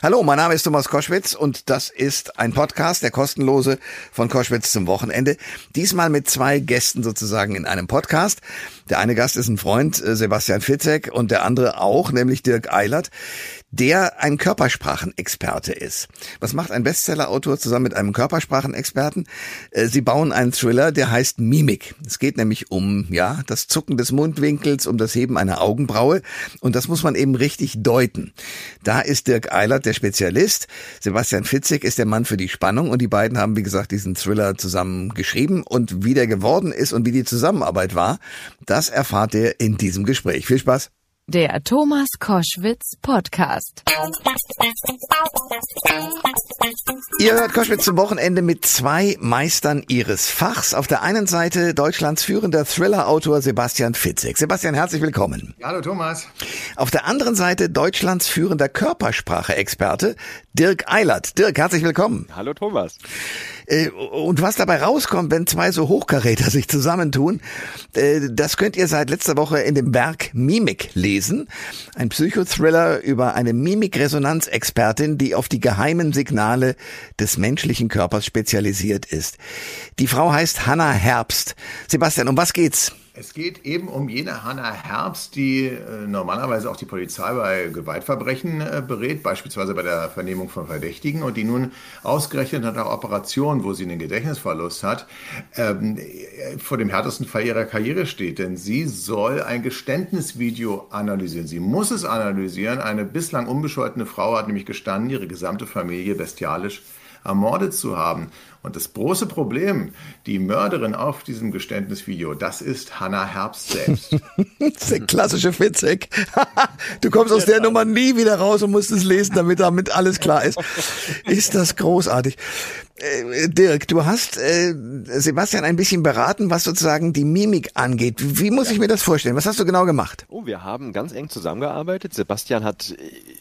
Hallo, mein Name ist Thomas Koschwitz und das ist ein Podcast, der kostenlose von Koschwitz zum Wochenende. Diesmal mit zwei Gästen sozusagen in einem Podcast. Der eine Gast ist ein Freund, äh, Sebastian Fitzek, und der andere auch, nämlich Dirk Eilert der ein Körpersprachenexperte ist. Was macht ein Bestsellerautor zusammen mit einem Körpersprachenexperten? Äh, sie bauen einen Thriller, der heißt Mimik. Es geht nämlich um, ja, das Zucken des Mundwinkels, um das Heben einer Augenbraue. Und das muss man eben richtig deuten. Da ist Dirk Eilert der Spezialist. Sebastian Fitzig ist der Mann für die Spannung. Und die beiden haben, wie gesagt, diesen Thriller zusammen geschrieben. Und wie der geworden ist und wie die Zusammenarbeit war, das erfahrt ihr in diesem Gespräch. Viel Spaß! Der Thomas Koschwitz Podcast. Ihr hört Koschwitz zum Wochenende mit zwei Meistern ihres Fachs. Auf der einen Seite Deutschlands führender Thriller-Autor Sebastian Fitzek. Sebastian, herzlich willkommen. Hallo Thomas. Auf der anderen Seite Deutschlands führender Körpersprache-Experte Dirk Eilert. Dirk, herzlich willkommen. Hallo Thomas. Äh, und was dabei rauskommt, wenn zwei so Hochkaräter sich zusammentun, äh, das könnt ihr seit letzter Woche in dem Werk Mimik lesen. Ein Psychothriller über eine Mimikresonanzexpertin, die auf die geheimen Signale des menschlichen Körpers spezialisiert ist. Die Frau heißt Hannah Herbst. Sebastian, um was geht's? Es geht eben um jene Hannah Herbst, die äh, normalerweise auch die Polizei bei Gewaltverbrechen äh, berät, beispielsweise bei der Vernehmung von Verdächtigen und die nun ausgerechnet nach einer Operation, wo sie einen Gedächtnisverlust hat, ähm, vor dem härtesten Fall ihrer Karriere steht. Denn sie soll ein Geständnisvideo analysieren. Sie muss es analysieren. Eine bislang unbescholtene Frau hat nämlich gestanden, ihre gesamte Familie bestialisch ermordet zu haben. Und das große Problem, die Mörderin auf diesem Geständnisvideo, das ist Hannah Herbst selbst. das ist der klassische Fitzek. du kommst aus der Nummer nie wieder raus und musst es lesen, damit damit alles klar ist. Ist das großartig. Äh, Dirk, du hast äh, Sebastian ein bisschen beraten, was sozusagen die Mimik angeht. Wie muss ich mir das vorstellen? Was hast du genau gemacht? Oh, wir haben ganz eng zusammengearbeitet. Sebastian hat äh,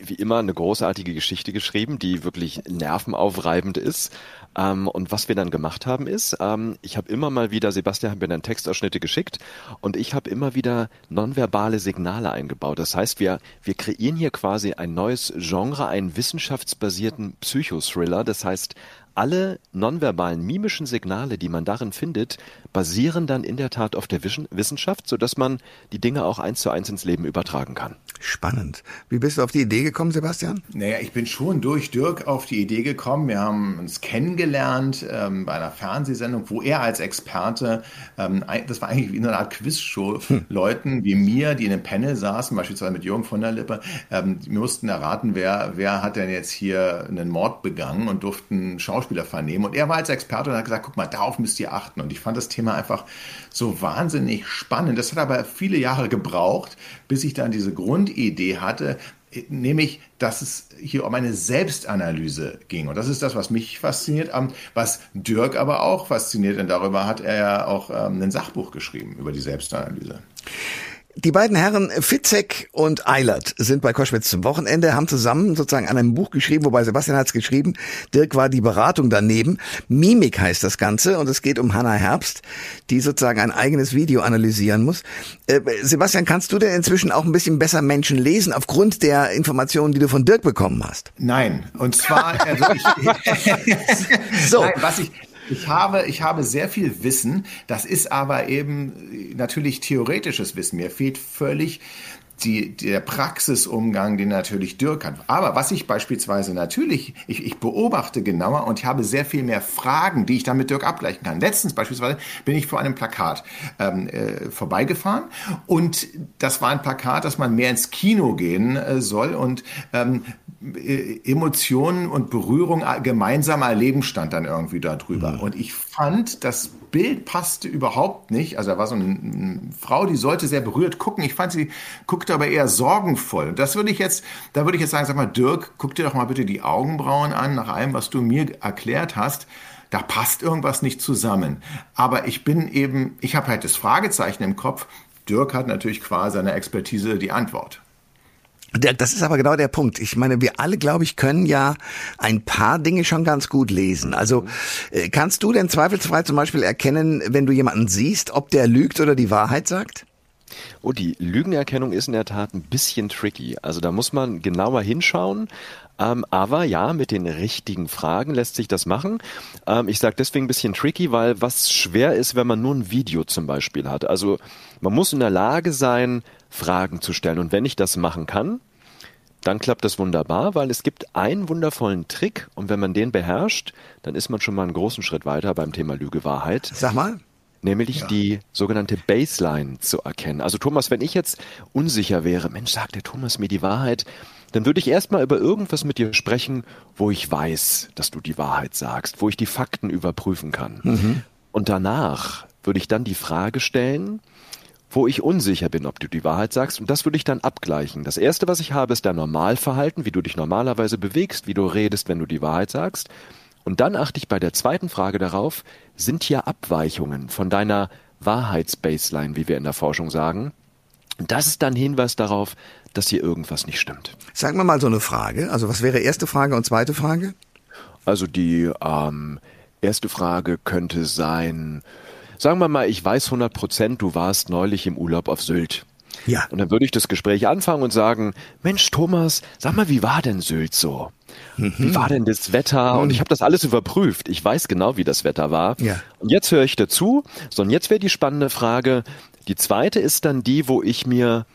wie immer eine großartige Geschichte geschrieben, die wirklich nervenaufreibend ist. Ähm, und was wir dann gemacht haben ist, ähm, ich habe immer mal wieder, Sebastian hat mir dann Textausschnitte geschickt und ich habe immer wieder nonverbale Signale eingebaut. Das heißt, wir, wir kreieren hier quasi ein neues Genre, einen wissenschaftsbasierten Psychothriller. Das heißt, alle nonverbalen mimischen Signale, die man darin findet, basieren dann in der Tat auf der Wissenschaft, sodass man die Dinge auch eins zu eins ins Leben übertragen kann. Spannend. Wie bist du auf die Idee gekommen, Sebastian? Naja, ich bin schon durch Dirk auf die Idee gekommen. Wir haben uns kennengelernt ähm, bei einer Fernsehsendung, wo er als Experte, ähm, das war eigentlich wie eine Art Quizshow, hm. Leuten wie mir, die in einem Panel saßen, beispielsweise mit Jürgen von der Lippe, ähm, wir mussten erraten, wer, wer hat denn jetzt hier einen Mord begangen und durften Schauspieler vernehmen. Und er war als Experte und hat gesagt, guck mal, darauf müsst ihr achten. Und ich fand das Thema einfach so wahnsinnig spannend. Das hat aber viele Jahre gebraucht, bis ich dann diese Grundidee hatte, nämlich, dass es hier um eine Selbstanalyse ging. Und das ist das, was mich fasziniert, was Dirk aber auch fasziniert, denn darüber hat er ja auch ähm, ein Sachbuch geschrieben, über die Selbstanalyse. Die beiden Herren Fitzek und Eilert sind bei Koschwitz zum Wochenende, haben zusammen sozusagen an einem Buch geschrieben, wobei Sebastian hat es geschrieben, Dirk war die Beratung daneben. Mimik heißt das Ganze und es geht um Hannah Herbst, die sozusagen ein eigenes Video analysieren muss. Äh, Sebastian, kannst du denn inzwischen auch ein bisschen besser Menschen lesen aufgrund der Informationen, die du von Dirk bekommen hast? Nein, und zwar, also ich, so. Nein, was ich, ich habe, ich habe sehr viel Wissen. Das ist aber eben natürlich theoretisches Wissen. Mir fehlt völlig die, der Praxisumgang, den natürlich Dirk hat. Aber was ich beispielsweise natürlich, ich, ich beobachte genauer und ich habe sehr viel mehr Fragen, die ich dann mit Dirk abgleichen kann. Letztens beispielsweise bin ich vor einem Plakat ähm, äh, vorbeigefahren und das war ein Plakat, dass man mehr ins Kino gehen äh, soll und ähm, äh, Emotionen und Berührung gemeinsam erleben stand dann irgendwie da drüber. Mhm. Und ich fand, das Bild passte überhaupt nicht. Also da war so eine, eine, Frau, die sollte sehr berührt gucken. Ich fand, sie guckte aber eher sorgenvoll. Und das würde ich jetzt, da würde ich jetzt sagen, sag mal, Dirk, guck dir doch mal bitte die Augenbrauen an, nach allem, was du mir erklärt hast da passt irgendwas nicht zusammen. Aber ich bin eben, ich habe halt das Fragezeichen im Kopf. Dirk hat natürlich qua seiner Expertise die Antwort. Das ist aber genau der Punkt. Ich meine, wir alle, glaube ich, können ja ein paar Dinge schon ganz gut lesen. Also äh, kannst du denn zweifelsfrei zum Beispiel erkennen, wenn du jemanden siehst, ob der lügt oder die Wahrheit sagt? Oh, die Lügenerkennung ist in der Tat ein bisschen tricky. Also da muss man genauer hinschauen. Ähm, aber ja, mit den richtigen Fragen lässt sich das machen. Ähm, ich sage deswegen ein bisschen tricky, weil was schwer ist, wenn man nur ein Video zum Beispiel hat. Also man muss in der Lage sein, Fragen zu stellen. Und wenn ich das machen kann, dann klappt das wunderbar, weil es gibt einen wundervollen Trick und wenn man den beherrscht, dann ist man schon mal einen großen Schritt weiter beim Thema Lüge Wahrheit. Sag mal. Nämlich ja. die sogenannte Baseline zu erkennen. Also Thomas, wenn ich jetzt unsicher wäre, Mensch, sagt der Thomas mir die Wahrheit, dann würde ich erstmal über irgendwas mit dir sprechen, wo ich weiß, dass du die Wahrheit sagst, wo ich die Fakten überprüfen kann. Mhm. Und danach würde ich dann die Frage stellen, wo ich unsicher bin, ob du die Wahrheit sagst. Und das würde ich dann abgleichen. Das erste, was ich habe, ist dein Normalverhalten, wie du dich normalerweise bewegst, wie du redest, wenn du die Wahrheit sagst. Und dann achte ich bei der zweiten Frage darauf, sind hier Abweichungen von deiner Wahrheitsbaseline, wie wir in der Forschung sagen. Das ist dann Hinweis darauf, dass hier irgendwas nicht stimmt. Sagen wir mal so eine Frage. Also was wäre erste Frage und zweite Frage? Also die ähm, erste Frage könnte sein, Sagen wir mal, ich weiß 100 Prozent, du warst neulich im Urlaub auf Sylt. Ja. Und dann würde ich das Gespräch anfangen und sagen, Mensch, Thomas, sag mal, wie war denn Sylt so? Mhm. Wie war denn das Wetter? Mhm. Und ich habe das alles überprüft. Ich weiß genau, wie das Wetter war. Ja. Und jetzt höre ich dazu. So, und jetzt wäre die spannende Frage. Die zweite ist dann die, wo ich mir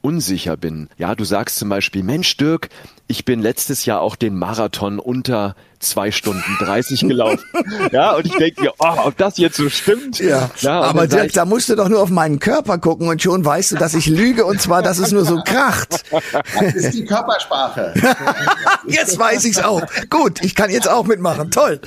unsicher bin. Ja, du sagst zum Beispiel, Mensch, Dirk, ich bin letztes Jahr auch den Marathon unter zwei Stunden 30 gelaufen. ja, und ich denke mir, oh, ob das jetzt so stimmt. Ja, ja aber Dirk, da musst du doch nur auf meinen Körper gucken und schon weißt du, dass ich lüge und zwar, dass es nur so kracht. Das ist die Körpersprache. jetzt weiß ich's auch. Gut, ich kann jetzt auch mitmachen. Toll.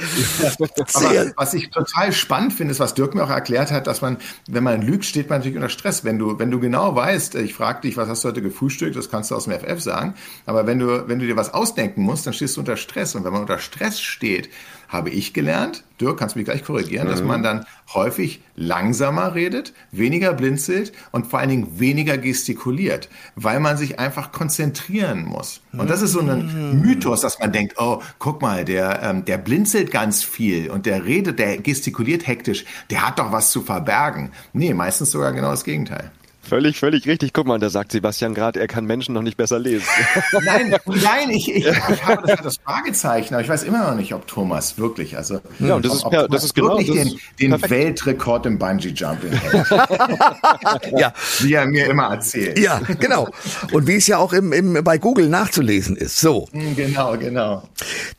Aber was ich total spannend finde, ist, was Dirk mir auch erklärt hat, dass man, wenn man lügt, steht man natürlich unter Stress. Wenn du, wenn du genau weißt, ich frage dich, was hast du heute gefrühstückt, das kannst du aus dem FF sagen, aber wenn du, wenn du dir was ausdenken musst, dann stehst du unter Stress und wenn man unter Stress feststeht, habe ich gelernt, Dirk, kannst du mich gleich korrigieren, mhm. dass man dann häufig langsamer redet, weniger blinzelt und vor allen Dingen weniger gestikuliert, weil man sich einfach konzentrieren muss. Und das ist so ein mhm. Mythos, dass man denkt, oh, guck mal, der, ähm, der blinzelt ganz viel und der redet, der gestikuliert hektisch, der hat doch was zu verbergen. Nee, meistens sogar genau das Gegenteil. Völlig, völlig richtig. Guck mal, da sagt Sebastian gerade, er kann Menschen noch nicht besser lesen. Nein, nein, ich, ich, ich habe das, das, Fragezeichen, aber ich weiß immer noch nicht, ob Thomas wirklich, also ja, und das ist, ja, das ist genau das den, den Weltrekord im Bungee Jumping hält. ja, wie er mir immer erzählt. Ja, genau. Und wie es ja auch im, im bei Google nachzulesen ist. So. Hm, genau, genau.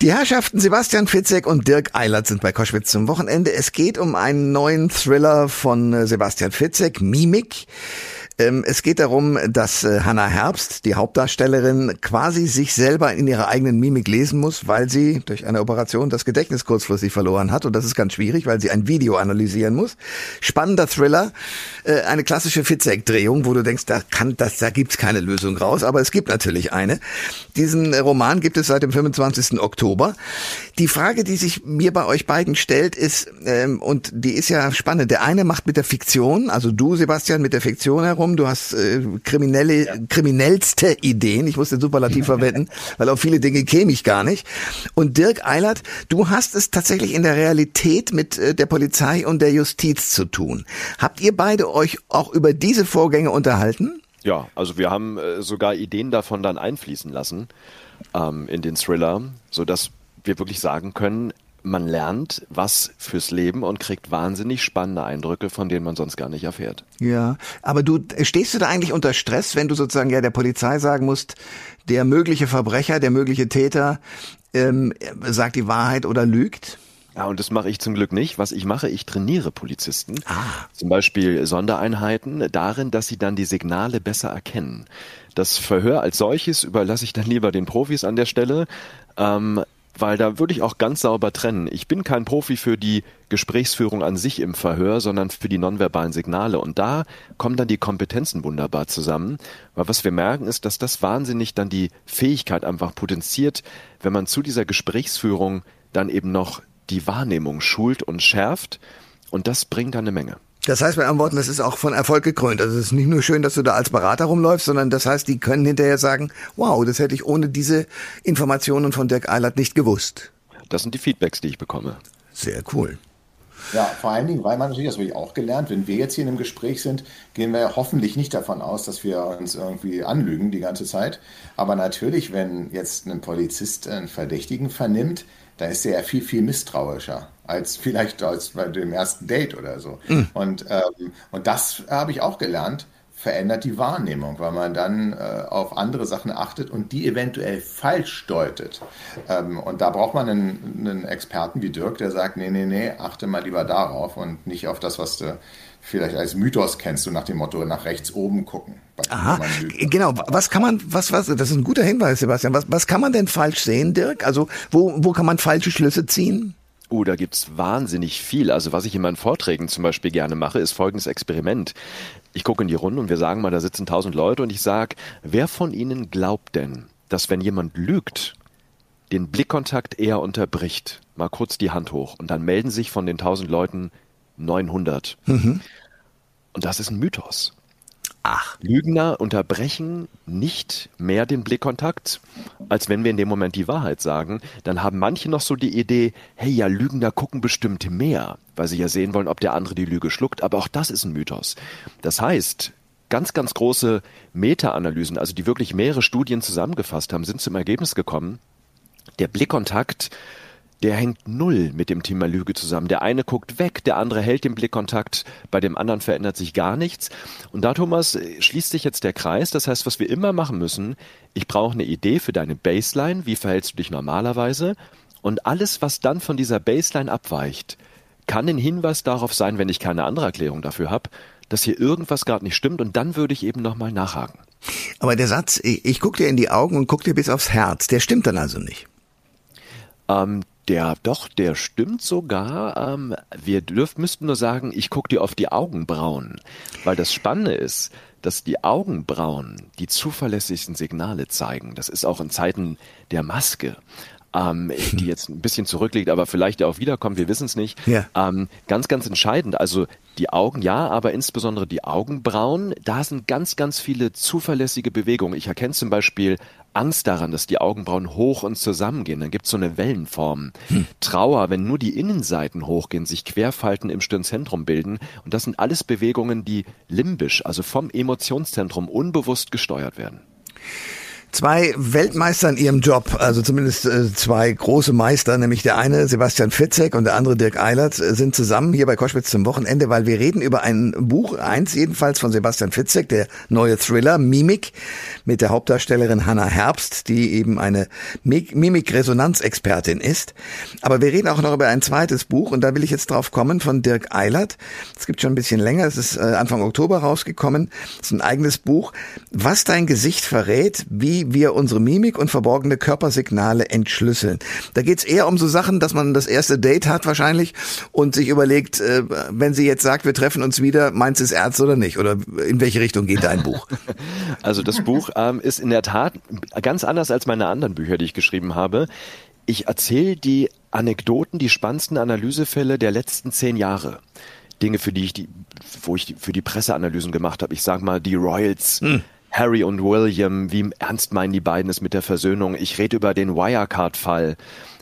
Die Herrschaften Sebastian Fitzek und Dirk Eilert sind bei Koschwitz zum Wochenende. Es geht um einen neuen Thriller von äh, Sebastian Fitzek, Mimik. Ähm, es geht darum, dass äh, Hannah Herbst, die Hauptdarstellerin, quasi sich selber in ihrer eigenen Mimik lesen muss, weil sie durch eine Operation das Gedächtnis kurzfristig verloren hat. Und das ist ganz schwierig, weil sie ein Video analysieren muss. Spannender Thriller, äh, eine klassische Fitzek-Drehung, wo du denkst, da kann, das, da gibt's keine Lösung raus, aber es gibt natürlich eine. Diesen Roman gibt es seit dem 25. Oktober. Die Frage, die sich mir bei euch beiden stellt, ist, ähm, und die ist ja spannend. Der eine macht mit der Fiktion, also du, Sebastian, mit der Fiktion herum rum, du hast äh, kriminelle, ja. kriminellste Ideen, ich muss den Superlativ verwenden, weil auf viele Dinge käme ich gar nicht. Und Dirk Eilert, du hast es tatsächlich in der Realität mit äh, der Polizei und der Justiz zu tun. Habt ihr beide euch auch über diese Vorgänge unterhalten? Ja, also wir haben äh, sogar Ideen davon dann einfließen lassen ähm, in den Thriller, so dass wir wirklich sagen können, man lernt was fürs Leben und kriegt wahnsinnig spannende Eindrücke, von denen man sonst gar nicht erfährt. Ja, aber du stehst du da eigentlich unter Stress, wenn du sozusagen ja der Polizei sagen musst, der mögliche Verbrecher, der mögliche Täter ähm, sagt die Wahrheit oder lügt? Ja, und das mache ich zum Glück nicht. Was ich mache, ich trainiere Polizisten. Ah. Zum Beispiel Sondereinheiten darin, dass sie dann die Signale besser erkennen. Das Verhör als solches überlasse ich dann lieber den Profis an der Stelle. Ähm, weil da würde ich auch ganz sauber trennen. Ich bin kein Profi für die Gesprächsführung an sich im Verhör, sondern für die nonverbalen Signale. Und da kommen dann die Kompetenzen wunderbar zusammen, weil was wir merken ist, dass das wahnsinnig dann die Fähigkeit einfach potenziert, wenn man zu dieser Gesprächsführung dann eben noch die Wahrnehmung schult und schärft. Und das bringt dann eine Menge. Das heißt bei anderen Worten, das ist auch von Erfolg gekrönt. Also es ist nicht nur schön, dass du da als Berater rumläufst, sondern das heißt, die können hinterher sagen, wow, das hätte ich ohne diese Informationen von Dirk Eilert nicht gewusst. Das sind die Feedbacks, die ich bekomme. Sehr cool. Ja, vor allen Dingen, weil man natürlich, das habe ich auch gelernt, wenn wir jetzt hier in einem Gespräch sind, gehen wir hoffentlich nicht davon aus, dass wir uns irgendwie anlügen die ganze Zeit. Aber natürlich, wenn jetzt ein Polizist einen Verdächtigen vernimmt, da ist er ja viel, viel misstrauischer als vielleicht als bei dem ersten Date oder so. Mhm. Und, ähm, und das habe ich auch gelernt, verändert die Wahrnehmung, weil man dann äh, auf andere Sachen achtet und die eventuell falsch deutet. Ähm, und da braucht man einen, einen, Experten wie Dirk, der sagt, nee, nee, nee, achte mal lieber darauf und nicht auf das, was du vielleicht als Mythos kennst, du nach dem Motto nach rechts oben gucken. Aha, genau. Was kann man, was, was, das ist ein guter Hinweis, Sebastian. Was, was kann man denn falsch sehen, Dirk? Also, wo, wo kann man falsche Schlüsse ziehen? Oh, da gibt's wahnsinnig viel. Also was ich in meinen Vorträgen zum Beispiel gerne mache, ist folgendes Experiment. Ich gucke in die Runde und wir sagen mal, da sitzen tausend Leute und ich sage, wer von Ihnen glaubt denn, dass wenn jemand lügt, den Blickkontakt eher unterbricht? Mal kurz die Hand hoch und dann melden sich von den tausend Leuten 900. Mhm. Und das ist ein Mythos. Ach. Lügner unterbrechen nicht mehr den Blickkontakt, als wenn wir in dem Moment die Wahrheit sagen. Dann haben manche noch so die Idee, hey, ja, Lügner gucken bestimmt mehr, weil sie ja sehen wollen, ob der andere die Lüge schluckt. Aber auch das ist ein Mythos. Das heißt, ganz, ganz große Meta-Analysen, also die wirklich mehrere Studien zusammengefasst haben, sind zum Ergebnis gekommen, der Blickkontakt der hängt null mit dem Thema Lüge zusammen. Der eine guckt weg, der andere hält den Blickkontakt, bei dem anderen verändert sich gar nichts. Und da, Thomas, schließt sich jetzt der Kreis. Das heißt, was wir immer machen müssen, ich brauche eine Idee für deine Baseline, wie verhältst du dich normalerweise? Und alles, was dann von dieser Baseline abweicht, kann ein Hinweis darauf sein, wenn ich keine andere Erklärung dafür habe, dass hier irgendwas gerade nicht stimmt und dann würde ich eben nochmal nachhaken. Aber der Satz, ich, ich gucke dir in die Augen und gucke dir bis aufs Herz, der stimmt dann also nicht. Ähm, der, doch, der stimmt sogar. Ähm, wir dürfen, müssten nur sagen, ich gucke dir auf die Augenbrauen. Weil das Spannende ist, dass die Augenbrauen die zuverlässigsten Signale zeigen. Das ist auch in Zeiten der Maske ähm, die jetzt ein bisschen zurückliegt, aber vielleicht auch wiederkommt, wir wissen es nicht. Ja. Ähm, ganz, ganz entscheidend. Also die Augen, ja, aber insbesondere die Augenbrauen, da sind ganz, ganz viele zuverlässige Bewegungen. Ich erkenne zum Beispiel Angst daran, dass die Augenbrauen hoch und zusammengehen. Dann gibt es so eine Wellenform. Hm. Trauer, wenn nur die Innenseiten hochgehen, sich Querfalten im Stirnzentrum bilden. Und das sind alles Bewegungen, die limbisch, also vom Emotionszentrum unbewusst gesteuert werden. Zwei Weltmeister in ihrem Job, also zumindest äh, zwei große Meister, nämlich der eine Sebastian Fitzek und der andere Dirk Eilert, äh, sind zusammen hier bei Koschwitz zum Wochenende, weil wir reden über ein Buch, eins jedenfalls von Sebastian Fitzek, der neue Thriller Mimik mit der Hauptdarstellerin Hannah Herbst, die eben eine Mimik-Resonanzexpertin ist. Aber wir reden auch noch über ein zweites Buch und da will ich jetzt drauf kommen von Dirk Eilert. Es gibt schon ein bisschen länger, es ist äh, Anfang Oktober rausgekommen. Es ist ein eigenes Buch, was dein Gesicht verrät, wie wie wir unsere Mimik und verborgene Körpersignale entschlüsseln. Da geht's eher um so Sachen, dass man das erste Date hat wahrscheinlich und sich überlegt, äh, wenn sie jetzt sagt, wir treffen uns wieder, meinst du es ernst oder nicht? Oder in welche Richtung geht dein Buch? Also das Buch ähm, ist in der Tat ganz anders als meine anderen Bücher, die ich geschrieben habe. Ich erzähle die Anekdoten, die spannendsten Analysefälle der letzten zehn Jahre. Dinge, für die ich die, wo ich die, für die Presseanalysen gemacht habe. Ich sag mal, die Royals. Hm Harry und William, wie ernst meinen die beiden es mit der Versöhnung? Ich rede über den Wirecard-Fall,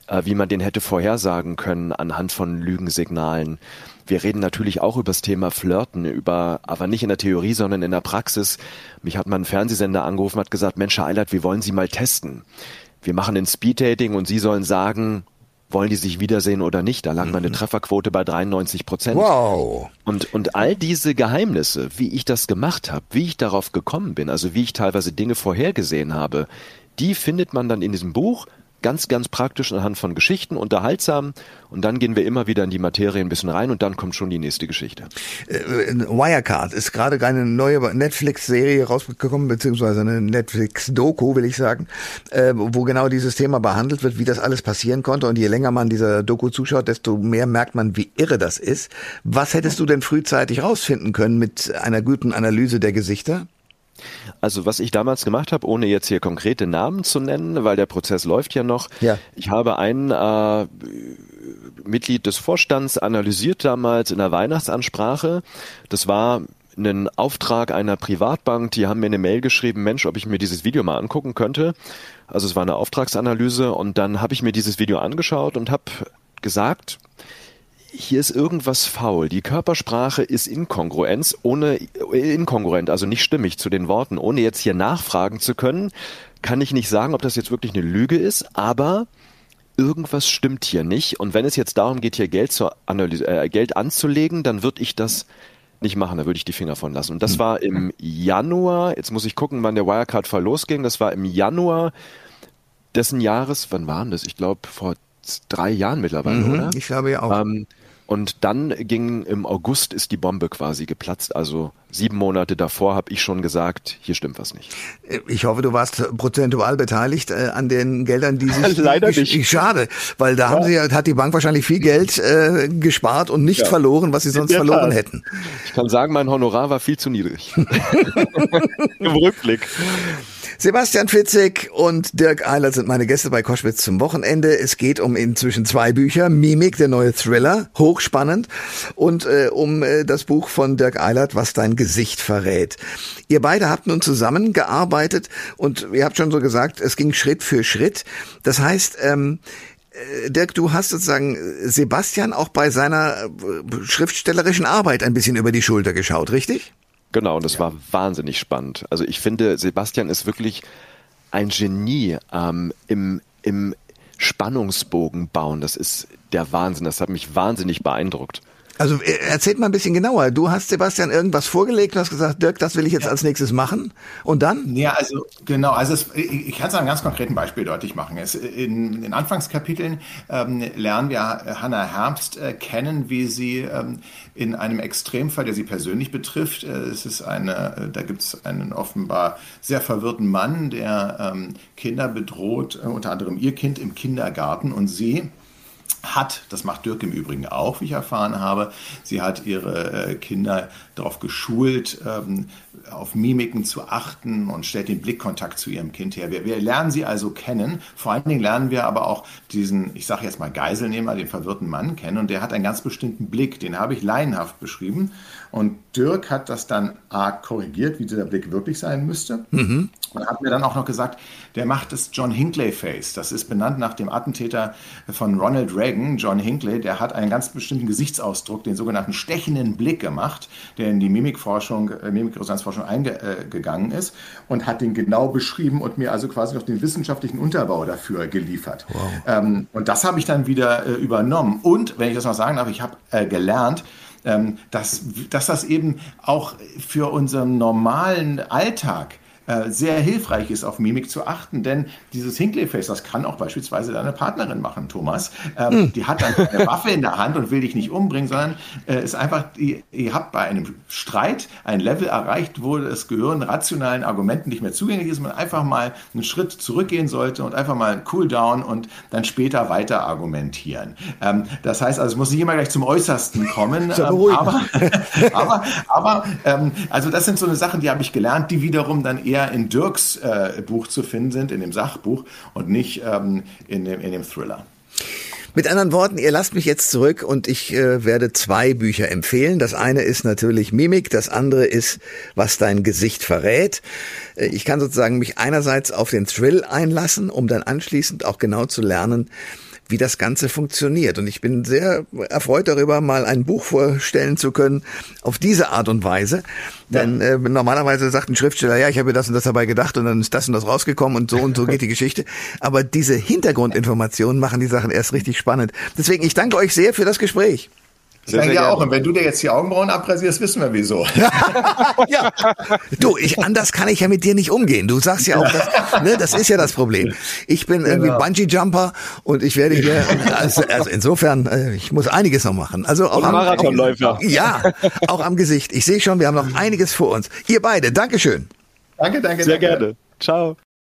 äh, wie man den hätte vorhersagen können anhand von Lügensignalen. Wir reden natürlich auch über das Thema Flirten, über, aber nicht in der Theorie, sondern in der Praxis. Mich hat mal ein Fernsehsender angerufen, hat gesagt, Mensch, Eilert, wir wollen Sie mal testen. Wir machen ein Speeddating und Sie sollen sagen, wollen die sich wiedersehen oder nicht. Da lag mhm. meine Trefferquote bei 93 Prozent. Wow. Und, und all diese Geheimnisse, wie ich das gemacht habe, wie ich darauf gekommen bin, also wie ich teilweise Dinge vorhergesehen habe, die findet man dann in diesem Buch ganz, ganz praktisch anhand von Geschichten, unterhaltsam und dann gehen wir immer wieder in die Materie ein bisschen rein und dann kommt schon die nächste Geschichte. Äh, Wirecard ist gerade eine neue Netflix-Serie rausgekommen, beziehungsweise eine Netflix-Doku, will ich sagen, äh, wo genau dieses Thema behandelt wird, wie das alles passieren konnte und je länger man dieser Doku zuschaut, desto mehr merkt man, wie irre das ist. Was hättest du denn frühzeitig rausfinden können mit einer guten Analyse der Gesichter? Also was ich damals gemacht habe, ohne jetzt hier konkrete Namen zu nennen, weil der Prozess läuft ja noch. Ja. Ich habe ein äh, Mitglied des Vorstands analysiert damals in der Weihnachtsansprache. Das war ein Auftrag einer Privatbank, die haben mir eine Mail geschrieben, Mensch, ob ich mir dieses Video mal angucken könnte. Also es war eine Auftragsanalyse und dann habe ich mir dieses Video angeschaut und habe gesagt, hier ist irgendwas faul. Die Körpersprache ist Inkongruenz, ohne inkongruent, also nicht stimmig zu den Worten. Ohne jetzt hier nachfragen zu können, kann ich nicht sagen, ob das jetzt wirklich eine Lüge ist, aber irgendwas stimmt hier nicht. Und wenn es jetzt darum geht, hier Geld, zur Analyse, äh, Geld anzulegen, dann würde ich das nicht machen, da würde ich die Finger von lassen. Und das hm. war im Januar, jetzt muss ich gucken, wann der Wirecard-Fall losging, das war im Januar dessen Jahres, wann waren das? Ich glaube vor drei Jahren mittlerweile, mhm, oder? Ich glaube ja auch. Ähm, und dann ging im August ist die Bombe quasi geplatzt. Also sieben Monate davor habe ich schon gesagt, hier stimmt was nicht. Ich hoffe, du warst prozentual beteiligt äh, an den Geldern, die sich leider nicht. Schade, weil da ja. haben sie hat die Bank wahrscheinlich viel Geld äh, gespart und nicht ja. verloren, was sie sonst verloren hätten. Ich kann sagen, mein Honorar war viel zu niedrig. Im Rückblick. Sebastian Fitzig und Dirk Eilert sind meine Gäste bei Koschwitz zum Wochenende. Es geht um inzwischen zwei Bücher. Mimik, der neue Thriller, hochspannend. Und äh, um äh, das Buch von Dirk Eilert, was dein Gesicht verrät. Ihr beide habt nun zusammengearbeitet und ihr habt schon so gesagt, es ging Schritt für Schritt. Das heißt, ähm, äh, Dirk, du hast sozusagen Sebastian auch bei seiner äh, schriftstellerischen Arbeit ein bisschen über die Schulter geschaut, richtig? Genau, und das ja. war wahnsinnig spannend. Also ich finde, Sebastian ist wirklich ein Genie ähm, im, im Spannungsbogen bauen. Das ist der Wahnsinn. Das hat mich wahnsinnig beeindruckt. Also äh, erzählt mal ein bisschen genauer. Du hast Sebastian irgendwas vorgelegt und hast gesagt, Dirk, das will ich jetzt als nächstes machen. Und dann? Ja, also genau. Also es, ich, ich kann es an einem ganz konkreten Beispiel deutlich machen. Es, in den Anfangskapiteln ähm, lernen wir Hannah Herbst äh, kennen, wie sie ähm, in einem Extremfall, der sie persönlich betrifft, äh, es ist eine, äh, da gibt es einen offenbar sehr verwirrten Mann, der ähm, Kinder bedroht, äh, unter anderem ihr Kind im Kindergarten und sie hat, das macht Dirk im Übrigen auch, wie ich erfahren habe, sie hat ihre äh, Kinder darauf geschult, ähm, auf Mimiken zu achten und stellt den Blickkontakt zu ihrem Kind her. Wir, wir lernen sie also kennen. Vor allen Dingen lernen wir aber auch diesen, ich sage jetzt mal Geiselnehmer, den verwirrten Mann kennen und der hat einen ganz bestimmten Blick, den habe ich laienhaft beschrieben und Dirk hat das dann arg korrigiert, wie dieser Blick wirklich sein müsste. Mhm. Und hat mir dann auch noch gesagt, der macht das John Hinckley Face. Das ist benannt nach dem Attentäter von Ronald Reagan. John Hinckley, der hat einen ganz bestimmten Gesichtsausdruck, den sogenannten stechenden Blick gemacht, der in die Mimikforschung, äh, Mimikresonanzforschung eingegangen ist und hat den genau beschrieben und mir also quasi noch den wissenschaftlichen Unterbau dafür geliefert. Wow. Ähm, und das habe ich dann wieder äh, übernommen. Und, wenn ich das noch sagen darf, ich habe äh, gelernt, ähm, dass, dass das eben auch für unseren normalen Alltag äh, sehr hilfreich ist, auf Mimik zu achten, denn dieses Hinkley-Face, das kann auch beispielsweise deine Partnerin machen, Thomas. Ähm, mhm. Die hat dann eine Waffe in der Hand und will dich nicht umbringen, sondern äh, ist einfach, ihr, ihr, habt bei einem Streit ein Level erreicht, wo das Gehirn rationalen Argumenten nicht mehr zugänglich ist, man einfach mal einen Schritt zurückgehen sollte und einfach mal cool down und dann später weiter argumentieren. Ähm, das heißt also, es muss nicht immer gleich zum Äußersten kommen, ähm, aber, aber, aber ähm, also das sind so eine Sachen, die habe ich gelernt, die wiederum dann eher eher in Dirks äh, Buch zu finden sind, in dem Sachbuch und nicht ähm, in, dem, in dem Thriller. Mit anderen Worten, ihr lasst mich jetzt zurück und ich äh, werde zwei Bücher empfehlen. Das eine ist natürlich Mimik, das andere ist, was dein Gesicht verrät. Äh, ich kann sozusagen mich einerseits auf den Thrill einlassen, um dann anschließend auch genau zu lernen, wie das Ganze funktioniert. Und ich bin sehr erfreut darüber, mal ein Buch vorstellen zu können auf diese Art und Weise. Denn äh, normalerweise sagt ein Schriftsteller, ja, ich habe mir das und das dabei gedacht und dann ist das und das rausgekommen und so und so geht die Geschichte. Aber diese Hintergrundinformationen machen die Sachen erst richtig spannend. Deswegen, ich danke euch sehr für das Gespräch. Sehr, sehr ja auch. Und wenn du dir jetzt die Augenbrauen abrasierst, wissen wir wieso. ja. Du, ich, anders kann ich ja mit dir nicht umgehen. Du sagst ja auch, das, ne, das ist ja das Problem. Ich bin irgendwie genau. Bungee-Jumper und ich werde hier, also, also insofern, äh, ich muss einiges noch machen. Also auch und am, Marathonläufer. Auch, ja, auch am Gesicht. Ich sehe schon, wir haben noch einiges vor uns. Ihr beide, Dankeschön. Danke, danke. Sehr danke. gerne. Ciao.